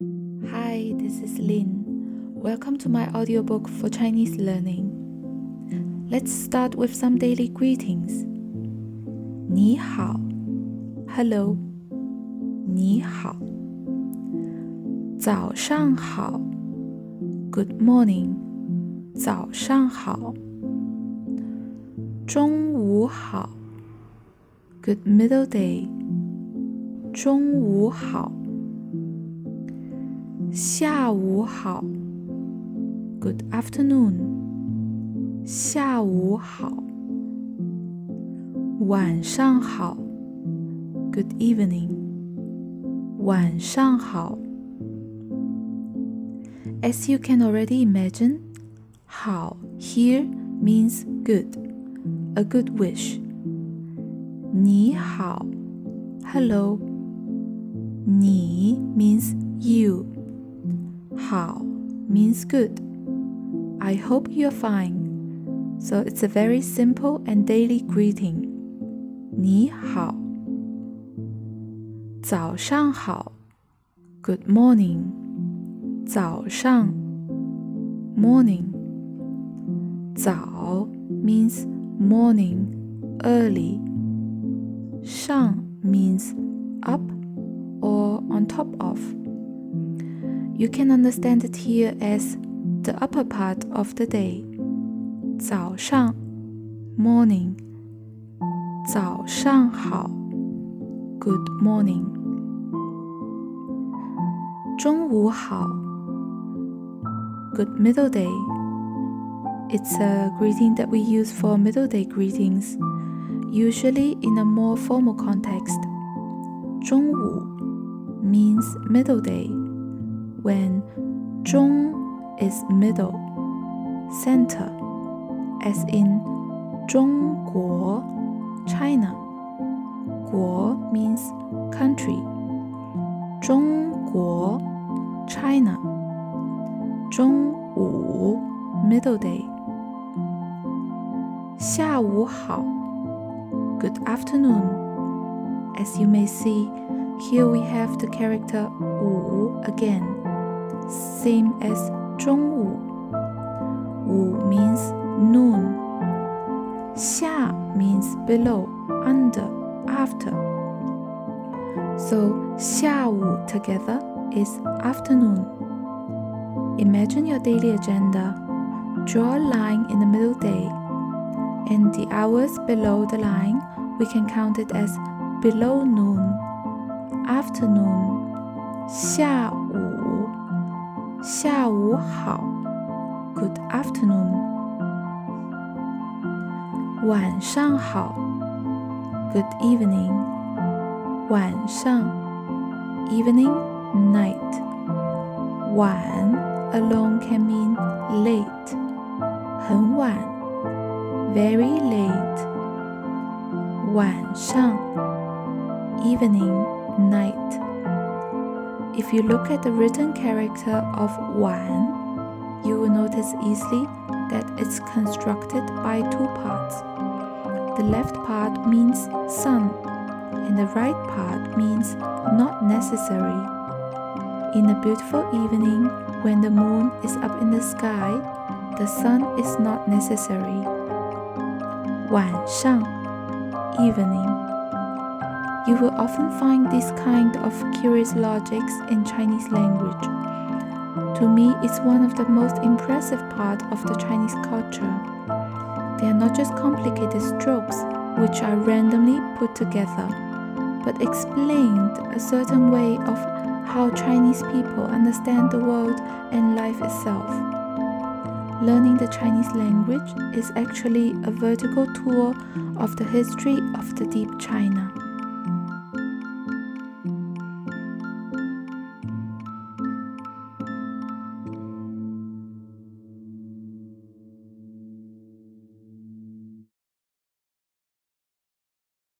Hi, this is Lin. Welcome to my audiobook for Chinese learning. Let's start with some daily greetings. 你好 Hello 你好早上好 Good morning 早上好中午好 Good middle day 中午好 下午好，Good afternoon。下午好，晚上好，Good evening。晚上好。As you can already imagine, hao here means good, a good wish. 你好，hello. 你 means you hao means good. I hope you're fine. So it's a very simple and daily greeting. 你好，早上好，Good 早 means morning, early. 上 means up or on top of. You can understand it here as the upper part of the day. 早上 morning 早上好 good morning 中午好 good middle day It's a greeting that we use for middle day greetings, usually in a more formal context. 中午 means middle day when 中 is middle, center, as in 中国 China. 国 means country. 中国 China. 中午 middle day. 下午好 Good afternoon. As you may see, here we have the character 午 again same as 中午。午 means noon. 下 means below, under, after. So 下午 together is afternoon. Imagine your daily agenda. Draw a line in the middle day, and the hours below the line we can count it as below noon, afternoon, 下午 下午好，Good afternoon。晚上好，Good evening。晚上，evening night。晚 alone can mean late，很晚，very late。晚上，evening night。 If you look at the written character of Wan, you will notice easily that it's constructed by two parts. The left part means sun, and the right part means not necessary. In a beautiful evening, when the moon is up in the sky, the sun is not necessary. 晚上 evening you will often find this kind of curious logics in Chinese language. To me, it's one of the most impressive part of the Chinese culture. They are not just complicated strokes which are randomly put together, but explained a certain way of how Chinese people understand the world and life itself. Learning the Chinese language is actually a vertical tour of the history of the deep China.